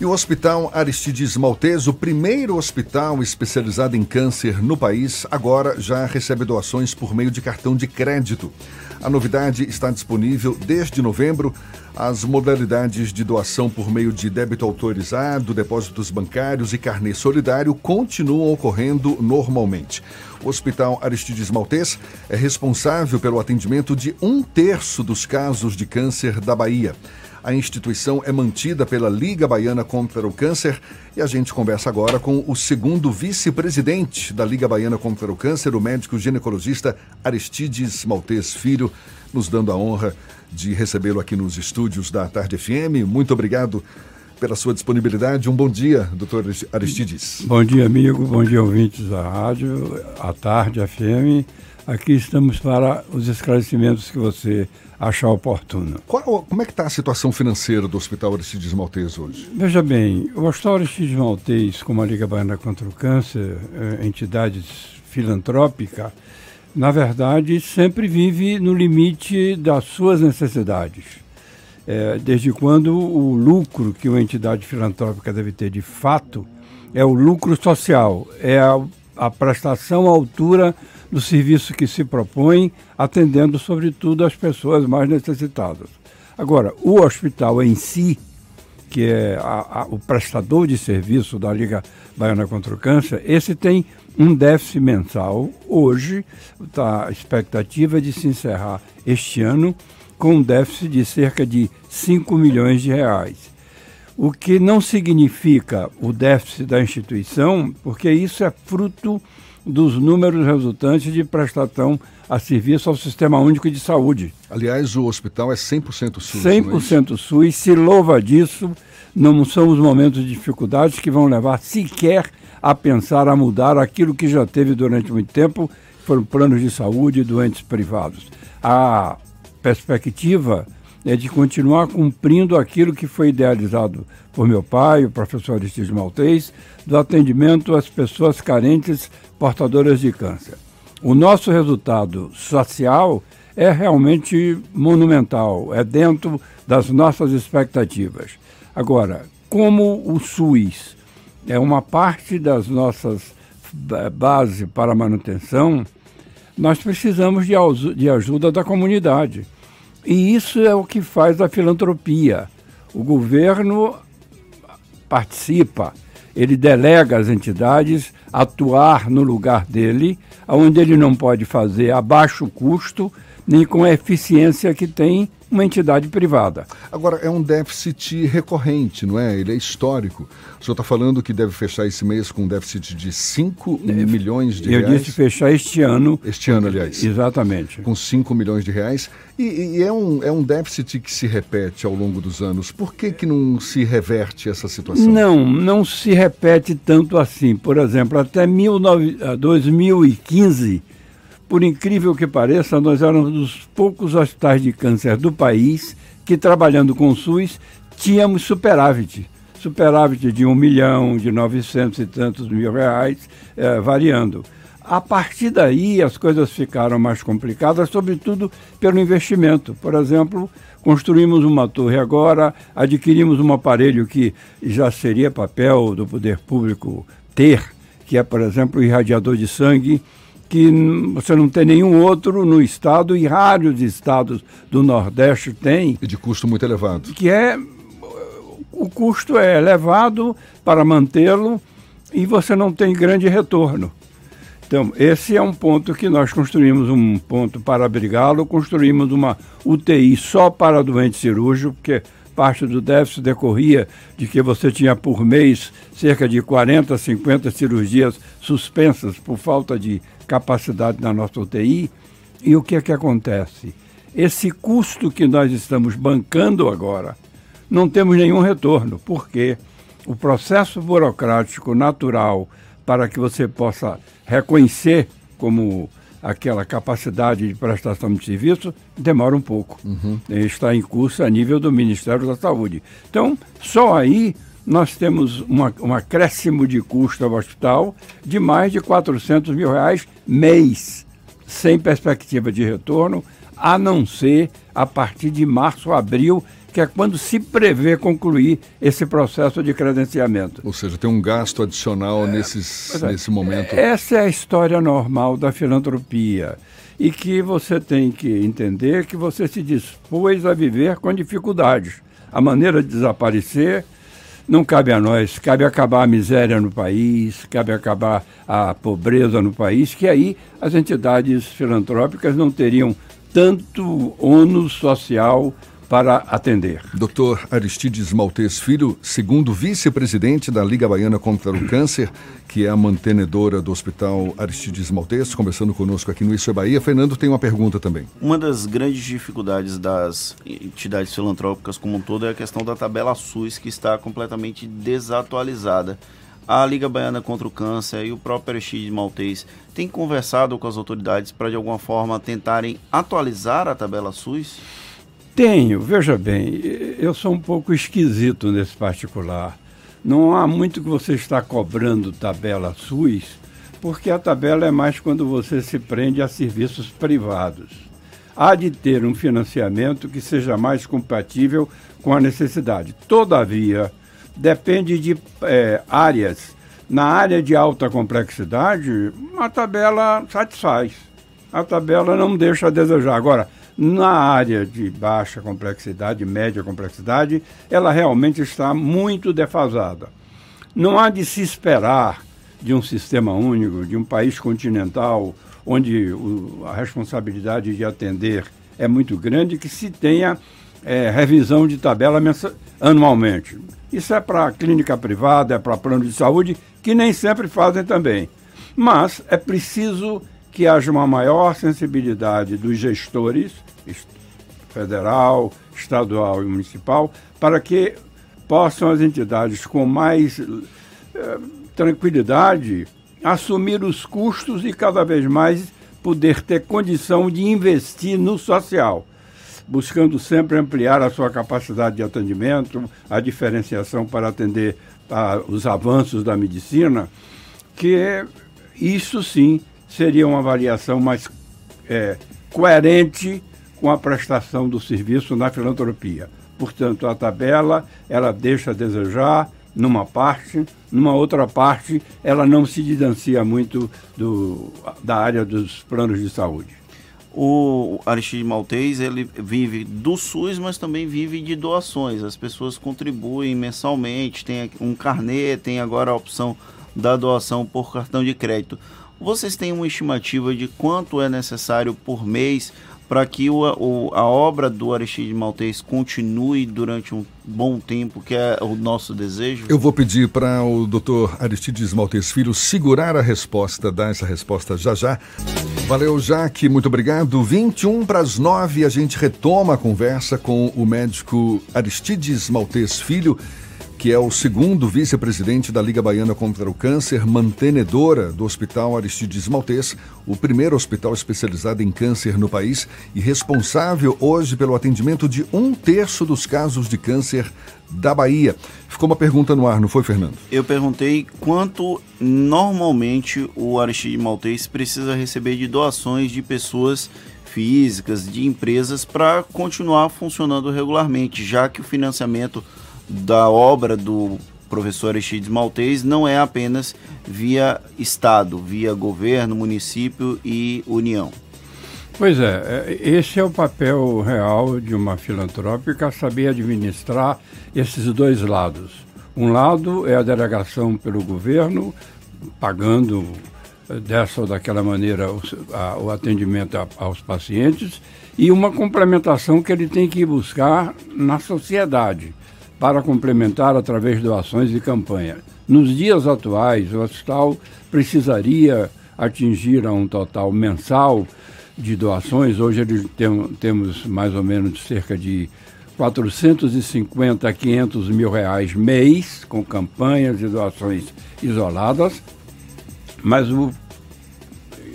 E o Hospital Aristides Maltês, o primeiro hospital especializado em câncer no país, agora já recebe doações por meio de cartão de crédito. A novidade está disponível desde novembro. As modalidades de doação por meio de débito autorizado, depósitos bancários e carnê solidário continuam ocorrendo normalmente. O Hospital Aristides Maltês é responsável pelo atendimento de um terço dos casos de câncer da Bahia. A instituição é mantida pela Liga Baiana contra o Câncer e a gente conversa agora com o segundo vice-presidente da Liga Baiana contra o Câncer, o médico ginecologista Aristides Maltês Filho, nos dando a honra de recebê-lo aqui nos estúdios da Tarde FM. Muito obrigado pela sua disponibilidade. Um bom dia, doutor Aristides. Bom dia, amigo. Bom dia, ouvintes da rádio, a Tarde FM. Aqui estamos para os esclarecimentos que você achar oportuno. Qual, como é que está a situação financeira do Hospital Aristides Maltês hoje? Veja bem, o Hospital Aristides Maltês, como a Liga Baiana contra o Câncer, é, entidade filantrópica, na verdade, sempre vive no limite das suas necessidades. É, desde quando o lucro que uma entidade filantrópica deve ter de fato é o lucro social, é a, a prestação à altura do serviço que se propõe, atendendo sobretudo as pessoas mais necessitadas. Agora, o hospital em si, que é a, a, o prestador de serviço da Liga Baiana contra o Câncer, esse tem um déficit mensal. Hoje, tá, a expectativa é de se encerrar este ano com um déficit de cerca de 5 milhões de reais. O que não significa o déficit da instituição, porque isso é fruto dos números resultantes de prestação a serviço ao Sistema Único de Saúde. Aliás, o hospital é 100% SUS. 100% é SUS, se louva disso. Não são os momentos de dificuldades que vão levar sequer a pensar a mudar aquilo que já teve durante muito tempo, foram planos de saúde e doentes privados. A perspectiva é de continuar cumprindo aquilo que foi idealizado por meu pai, o professor Aristides Maltês, do atendimento às pessoas carentes portadoras de câncer. O nosso resultado social é realmente monumental, é dentro das nossas expectativas. Agora, como o SUS é uma parte das nossas bases para manutenção, nós precisamos de, de ajuda da comunidade. E isso é o que faz a filantropia. O governo participa, ele delega às entidades atuar no lugar dele, onde ele não pode fazer a baixo custo, nem com a eficiência que tem uma entidade privada. Agora, é um déficit recorrente, não é? Ele é histórico. O senhor está falando que deve fechar esse mês com um déficit de 5 é, milhões de eu reais. Eu disse fechar este ano. Este ano, aliás. Exatamente. Com 5 milhões de reais. E, e, é, um, é um déficit que se repete ao longo dos anos. Por que, que não se reverte essa situação? Não, não se repete tanto assim. Por exemplo, até 19, 2015 por incrível que pareça, nós éramos um dos poucos hospitais de câncer do país que, trabalhando com o SUS, tínhamos superávit. Superávit de um milhão, de novecentos e tantos mil reais, é, variando. A partir daí, as coisas ficaram mais complicadas, sobretudo pelo investimento. Por exemplo, construímos uma torre agora, adquirimos um aparelho que já seria papel do poder público ter, que é, por exemplo, o irradiador de sangue, que você não tem nenhum outro no estado e vários estados do Nordeste têm. E de custo muito elevado. Que é. O custo é elevado para mantê-lo e você não tem grande retorno. Então, esse é um ponto que nós construímos um ponto para abrigá-lo, construímos uma UTI só para doente cirúrgico, porque parte do déficit decorria de que você tinha por mês cerca de 40, 50 cirurgias suspensas por falta de capacidade na nossa UTI. E o que é que acontece? Esse custo que nós estamos bancando agora, não temos nenhum retorno, porque o processo burocrático natural para que você possa reconhecer como aquela capacidade de prestação de serviço demora um pouco. Uhum. Está em curso a nível do Ministério da Saúde. Então, só aí nós temos uma, um acréscimo de custo ao hospital de mais de 400 mil reais mês, sem perspectiva de retorno, a não ser a partir de março, abril, que é quando se prevê concluir esse processo de credenciamento. Ou seja, tem um gasto adicional é, nesses, é, nesse momento. Essa é a história normal da filantropia. E que você tem que entender que você se dispôs a viver com dificuldades. A maneira de desaparecer não cabe a nós, cabe acabar a miséria no país, cabe acabar a pobreza no país, que aí as entidades filantrópicas não teriam tanto ônus social para atender. Dr. Aristides Maltês Filho, segundo vice-presidente da Liga Baiana contra o Câncer, que é a mantenedora do Hospital Aristides Maltês, conversando conosco aqui no Isso é Bahia. Fernando tem uma pergunta também. Uma das grandes dificuldades das entidades filantrópicas como um todo é a questão da tabela SUS, que está completamente desatualizada. A Liga Baiana contra o Câncer e o próprio Aristides Maltês têm conversado com as autoridades para, de alguma forma, tentarem atualizar a tabela SUS? Tenho, veja bem, eu sou um pouco esquisito nesse particular. Não há muito que você está cobrando tabela SUS, porque a tabela é mais quando você se prende a serviços privados. Há de ter um financiamento que seja mais compatível com a necessidade. Todavia, depende de é, áreas. Na área de alta complexidade, a tabela satisfaz. A tabela não deixa a desejar. Agora, na área de baixa complexidade, média complexidade, ela realmente está muito defasada. Não há de se esperar de um sistema único, de um país continental, onde o, a responsabilidade de atender é muito grande, que se tenha é, revisão de tabela anualmente. Isso é para clínica privada, é para plano de saúde, que nem sempre fazem também. Mas é preciso que haja uma maior sensibilidade dos gestores, federal, estadual e municipal, para que possam as entidades com mais eh, tranquilidade assumir os custos e cada vez mais poder ter condição de investir no social, buscando sempre ampliar a sua capacidade de atendimento, a diferenciação para atender a, os avanços da medicina, que isso sim seria uma avaliação mais é, coerente com a prestação do serviço na filantropia. Portanto, a tabela ela deixa a desejar numa parte, numa outra parte ela não se distancia muito do, da área dos planos de saúde. O Aristide Maltês ele vive do SUS, mas também vive de doações. As pessoas contribuem mensalmente, tem um carnê, tem agora a opção da doação por cartão de crédito. Vocês têm uma estimativa de quanto é necessário por mês para que o, o, a obra do Aristide Maltês continue durante um bom tempo, que é o nosso desejo? Eu vou pedir para o doutor Aristides Maltês Filho segurar a resposta, dar essa resposta já já. Valeu, Jaque, muito obrigado. 21 para as 9, a gente retoma a conversa com o médico Aristides Maltês Filho que é o segundo vice-presidente da Liga Baiana contra o Câncer, mantenedora do Hospital Aristides Maltês, o primeiro hospital especializado em câncer no país e responsável hoje pelo atendimento de um terço dos casos de câncer da Bahia. Ficou uma pergunta no ar, não foi, Fernando? Eu perguntei quanto normalmente o Aristides Maltês precisa receber de doações de pessoas físicas, de empresas, para continuar funcionando regularmente, já que o financiamento da obra do professor Aristides Maltês não é apenas via Estado, via governo, município e União. Pois é, é, esse é o papel real de uma filantrópica, saber administrar esses dois lados. Um lado é a delegação pelo governo, pagando eh, dessa ou daquela maneira o, atendimento aos pacientes, e uma complementação que ele tem que buscar na sociedade para complementar através de doações e campanha. Nos dias atuais, o hospital precisaria atingir um total mensal de doações. Hoje tem, temos mais ou menos cerca de 450 a 500 mil reais mês, com campanhas e doações isoladas, mas o,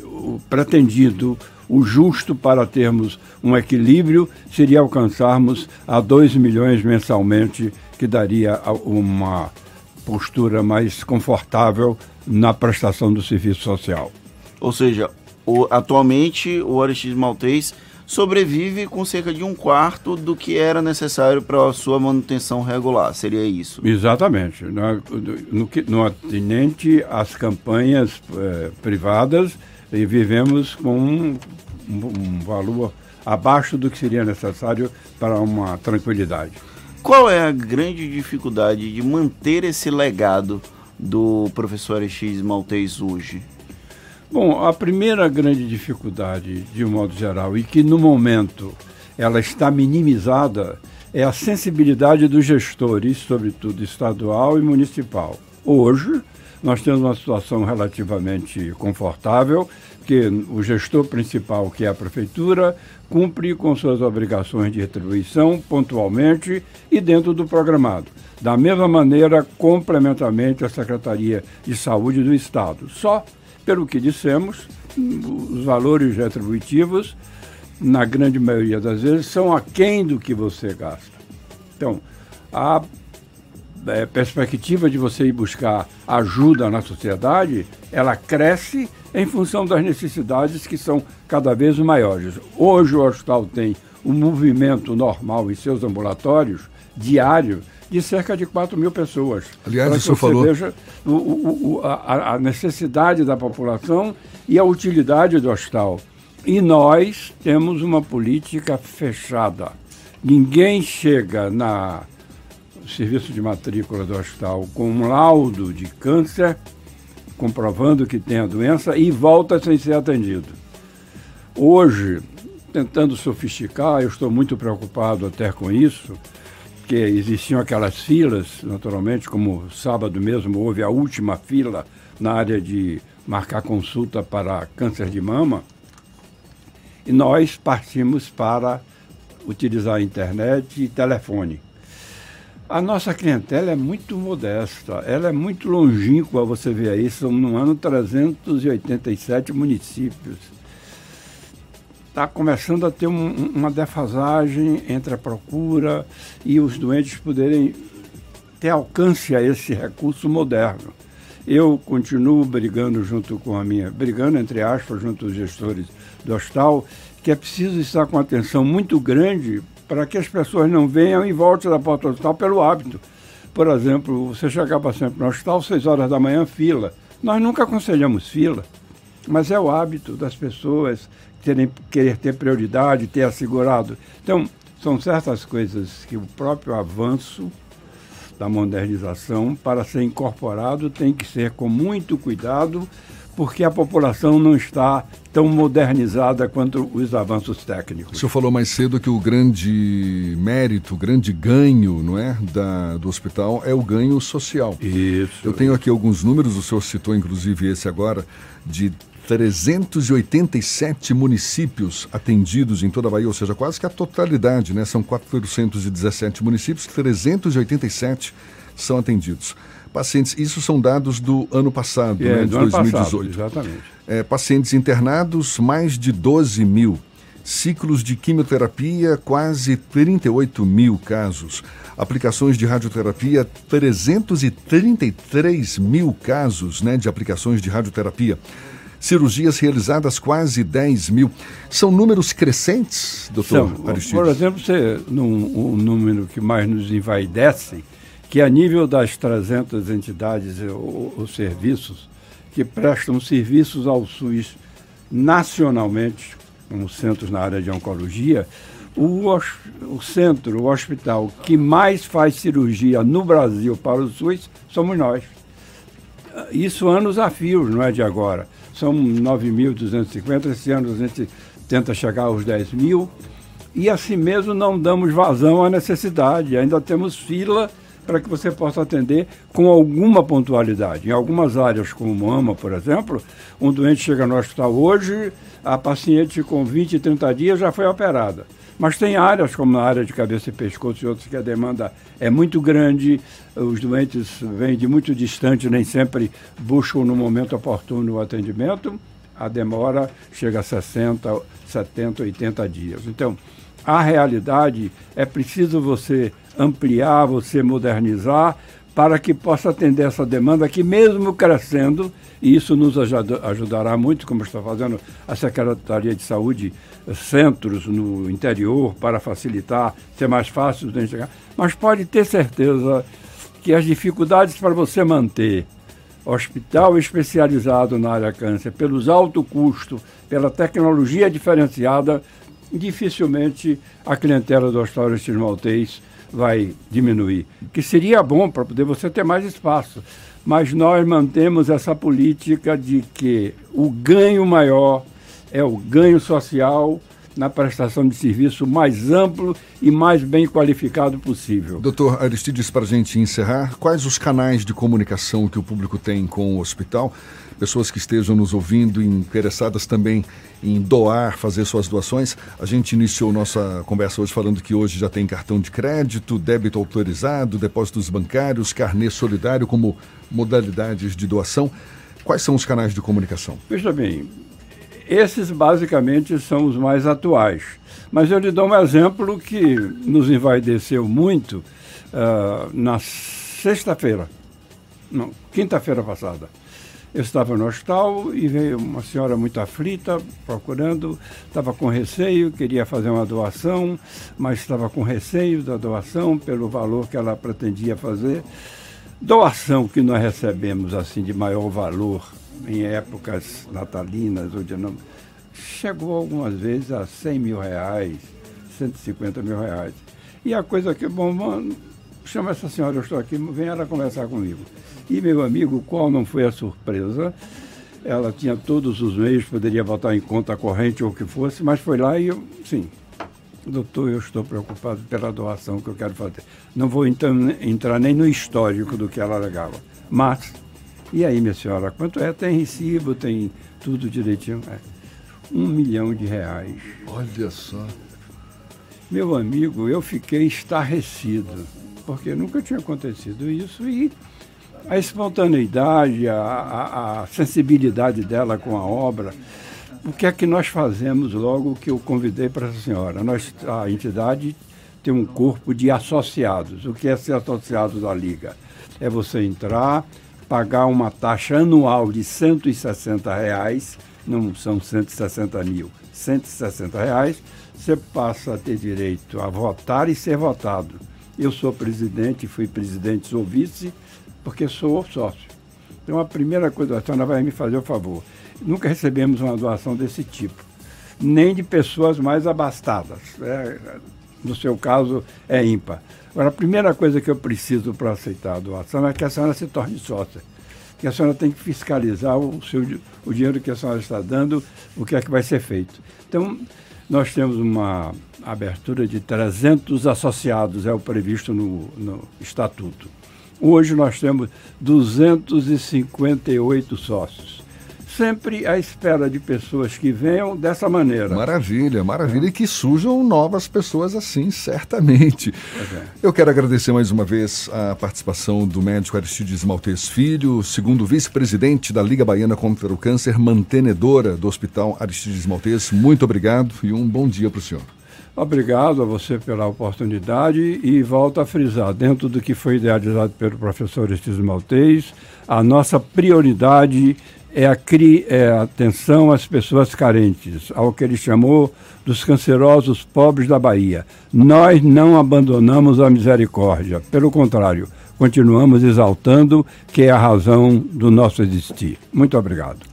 o pretendido o justo para termos um equilíbrio seria alcançarmos a 2 milhões mensalmente, que daria uma postura mais confortável na prestação do serviço social. Ou seja, o, atualmente o Aristides Maltês sobrevive com cerca de um quarto do que era necessário para a sua manutenção regular. Seria isso? Exatamente. No, no, no atinente às campanhas eh, privadas, e vivemos com um, um, valor abaixo do que seria necessário para uma tranquilidade. Qual é a grande dificuldade de manter esse legado do professor X Maltês hoje? Bom, a primeira grande dificuldade, de um modo geral, e que no momento ela está minimizada, é a sensibilidade dos gestores, sobretudo estadual e municipal. Hoje, nós temos uma situação relativamente confortável, que o gestor principal, que é a prefeitura, cumpre com suas obrigações de retribuição pontualmente e dentro do programado. Da mesma maneira, complementarmente, a Secretaria de Saúde do Estado. Só pelo que dissemos, os valores retributivos, na grande maioria das vezes, são aquém do que você gasta. Então, a é, perspectiva de você ir buscar ajuda na sociedade, ela cresce em função das necessidades que são cada vez maiores. Hoje o hospital tem um movimento normal em seus ambulatórios diário de cerca de 4 mil pessoas. Aliás, isso falou. veja o, o, a, a necessidade da população e a utilidade do hospital. E nós temos uma política fechada. Ninguém chega na serviço de matrícula do hospital com um laudo de câncer, comprovando que tem a doença e volta sem ser atendido. Hoje, tentando sofisticar, eu estou muito preocupado até com isso, que existiam aquelas filas, naturalmente, como sábado mesmo houve a última fila na área de marcar consulta para câncer de mama, e nós partimos para utilizar a internet e telefone. A nossa clientela é muito modesta, ela é muito longínqua, você vê aí, são no ano 387 municípios está começando a ter um, uma defasagem entre a procura e os doentes poderem ter alcance a esse recurso moderno. Eu continuo brigando junto com a minha, brigando entre aspas, junto aos gestores do hospital, que é preciso estar com atenção muito grande para que as pessoas não venham e voltem da porta do hospital pelo hábito. Por exemplo, você chegava sempre no hospital, seis horas da manhã, fila. Nós nunca aconselhamos fila, mas é o hábito das pessoas terem, querer ter prioridade, ter assegurado. Então, são certas coisas que o próprio avanço da modernização, para ser incorporado, tem que ser com muito cuidado, porque a população não está tão modernizada quanto os avanços técnicos. O senhor falou mais cedo que o grande mérito, o grande ganho não é, da, do hospital é o ganho social. Isso. Eu tenho aqui alguns números, o senhor citou inclusive esse agora, de 387 municípios atendidos em toda a Bahia, ou seja, quase que a totalidade, né? São 417 municípios, 387 são atendidos. Pacientes, isso são dados do ano passado, é, né, de 2018. Passado, exatamente. É, pacientes internados, mais de 12 mil. Ciclos de quimioterapia, quase 38 mil casos. Aplicações de radioterapia, 333 mil casos né, de aplicações de radioterapia cirurgias realizadas quase 10 mil. São números crescentes, doutor São, Aristides? Por exemplo, você, num, um número que mais nos envaidece, que a nível das 300 entidades ou, ou serviços que prestam serviços ao SUS nacionalmente, como centros na área de oncologia, o, o, centro, o hospital que mais faz cirurgia no Brasil para o SUS somos nós. Isso anos a fio, não é de agora. São 9.250, esse ano a gente tenta chegar aos 10 mil, e assim mesmo não damos vazão à necessidade, ainda temos fila para que você possa atender com alguma pontualidade. Em algumas áreas, como mama, por exemplo, um doente chega no hospital hoje, a paciente com 20 e 30 dias já foi operada. Mas tem áreas, como a área de cabeça e pescoço e outras, que a demanda é muito grande, os doentes vêm de muito distante, nem sempre buscam no momento oportuno o atendimento, a demora chega a 60, 70, 80 dias. Então, a realidade é preciso você ampliar, você modernizar, para que possa atender essa demanda que, mesmo crescendo, e isso nos ajudará muito, como está fazendo a Secretaria de Saúde, centros no interior para facilitar, ser mais fácil de chegar. Mas pode ter certeza que as dificuldades para você manter hospital especializado na área câncer, pelos alto custo, pela tecnologia diferenciada, dificilmente a clientela do Aristides Maltês vai diminuir. Que seria bom para poder você ter mais espaço. Mas nós mantemos essa política de que o ganho maior é o ganho social na prestação de serviço mais amplo e mais bem qualificado possível. Doutor Aristides, para a gente encerrar, quais os canais de comunicação que o público tem com o hospital? Pessoas que estejam nos ouvindo interessadas também em doar, fazer suas doações. A gente iniciou nossa conversa hoje falando que hoje já tem cartão de crédito, débito autorizado, depósitos bancários, carnê solidário como modalidades de doação. Quais são os canais de comunicação? Veja bem, esses basicamente são os mais atuais. Mas eu lhe dou um exemplo que nos envaideceu muito uh, na sexta-feira, quinta-feira passada. Eu estava no hospital e veio uma senhora muito aflita, procurando, estava com receio, queria fazer uma doação, mas estava com receio da doação pelo valor que ela pretendia fazer. Doação que nós recebemos assim de maior valor em épocas natalinas ou de não, chegou algumas vezes a 100 mil reais, 150 mil reais. E a coisa que, bom, mano, chama essa senhora, eu estou aqui, vem ela conversar comigo. E meu amigo, qual não foi a surpresa? Ela tinha todos os meios, poderia botar em conta corrente ou o que fosse, mas foi lá e eu, sim, doutor, eu estou preocupado pela doação que eu quero fazer. Não vou então entrar nem no histórico do que ela alegava. Mas e aí, minha senhora, quanto é? Tem recibo, tem tudo direitinho. É. Um milhão de reais. Olha só. Meu amigo, eu fiquei estarrecido, porque nunca tinha acontecido isso e a espontaneidade, a, a, a sensibilidade dela com a obra. O que é que nós fazemos logo que eu convidei para a senhora? Nós, a entidade tem um corpo de associados. O que é ser associado da Liga? É você entrar, pagar uma taxa anual de 160 reais, não são 160 mil, 160 reais, você passa a ter direito a votar e ser votado. Eu sou presidente, fui presidente, sou vice, porque sou sócio. Então a primeira coisa, a senhora vai me fazer o favor. Nunca recebemos uma doação desse tipo, nem de pessoas mais abastadas. É, no seu caso, é ímpar. Agora, a primeira coisa que eu preciso para aceitar a doação é que a senhora se torne sócia. Que a senhora tem que fiscalizar o, seu, o dinheiro que a senhora está dando, o que é que vai ser feito. Então, nós temos uma abertura de 300 associados, é o previsto no, no estatuto. Hoje nós temos 258 sócios sempre à espera de pessoas que venham dessa maneira. Maravilha, maravilha. É. E que surjam novas pessoas assim, certamente. É. Eu quero agradecer mais uma vez a participação do médico Aristides Maltês Filho, segundo vice-presidente da Liga Baiana contra o Câncer, mantenedora do Hospital Aristides Maltês. Muito obrigado e um bom dia para o senhor. Obrigado a você pela oportunidade e volto a frisar, dentro do que foi idealizado pelo professor Aristides Maltês, a nossa prioridade é a, cri, é atenção às pessoas carentes, ao que ele chamou dos cancerosos pobres da Bahia. Nós não abandonamos a misericórdia, pelo contrário, continuamos exaltando que é a razão do nosso existir. Muito obrigado.